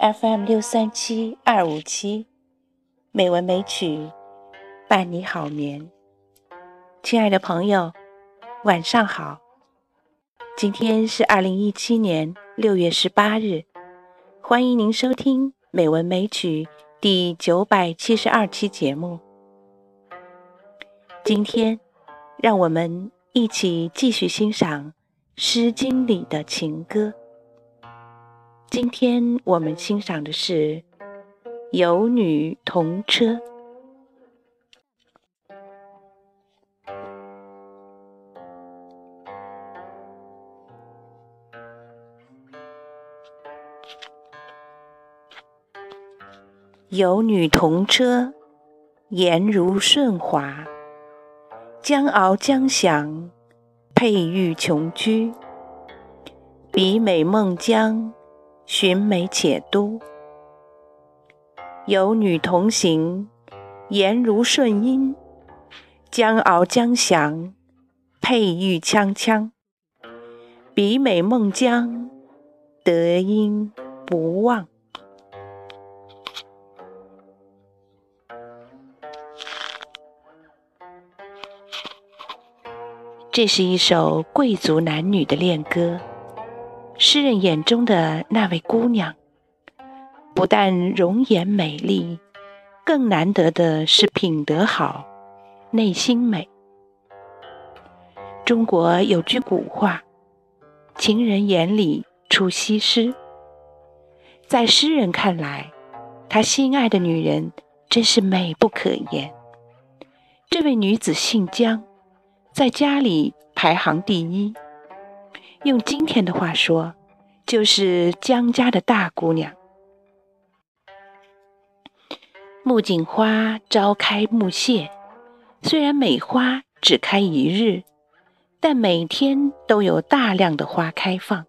FM 六三七二五七，美文美曲伴你好眠。亲爱的朋友，晚上好。今天是二零一七年六月十八日，欢迎您收听《美文美曲》第九百七十二期节目。今天，让我们一起继续欣赏《诗经》里的情歌。今天我们欣赏的是《有女同车》。有女同车，颜如舜华。将翱将翔，佩玉琼居。比美孟姜。寻美且都，有女同行，颜如舜音。将翱将翔，佩玉锵锵。比美孟姜，得音不忘。这是一首贵族男女的恋歌。诗人眼中的那位姑娘，不但容颜美丽，更难得的是品德好，内心美。中国有句古话：“情人眼里出西施。”在诗人看来，他心爱的女人真是美不可言。这位女子姓姜，在家里排行第一。用今天的话说，就是江家的大姑娘。木槿花朝开暮谢，虽然每花只开一日，但每天都有大量的花开放，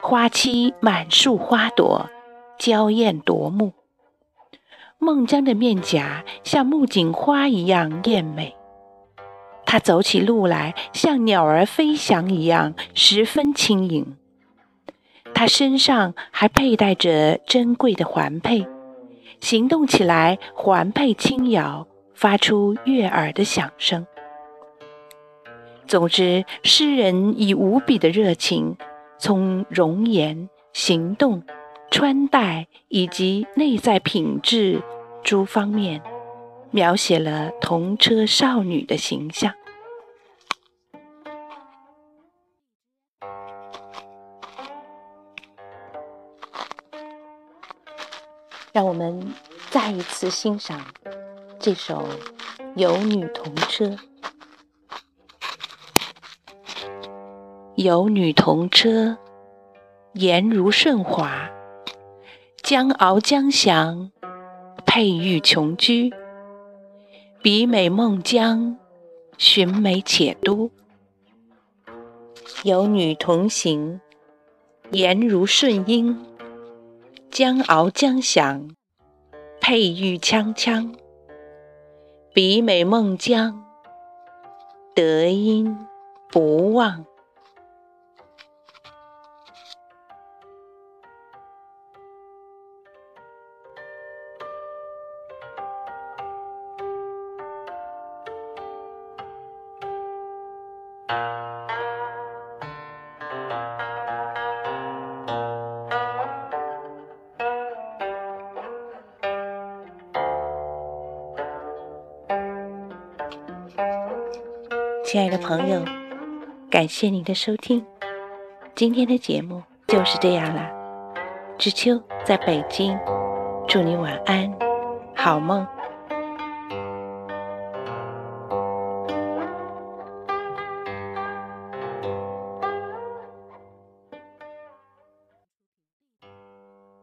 花期满树花朵，娇艳夺目。孟姜的面颊像木槿花一样艳美。她走起路来像鸟儿飞翔一样，十分轻盈。她身上还佩戴着珍贵的环佩，行动起来环佩轻摇，发出悦耳的响声。总之，诗人以无比的热情，从容颜、行动、穿戴以及内在品质诸方面。描写了童车少女的形象。让我们再一次欣赏这首《有女同车》。有女同车，颜如舜华。将翱将翔，佩玉琼居。比美孟姜，寻美且都。有女同行，颜如舜英。将翱将翔，佩玉锵锵。比美孟姜，得音不忘。亲爱的朋友，感谢您的收听，今天的节目就是这样了。知秋在北京，祝你晚安，好梦。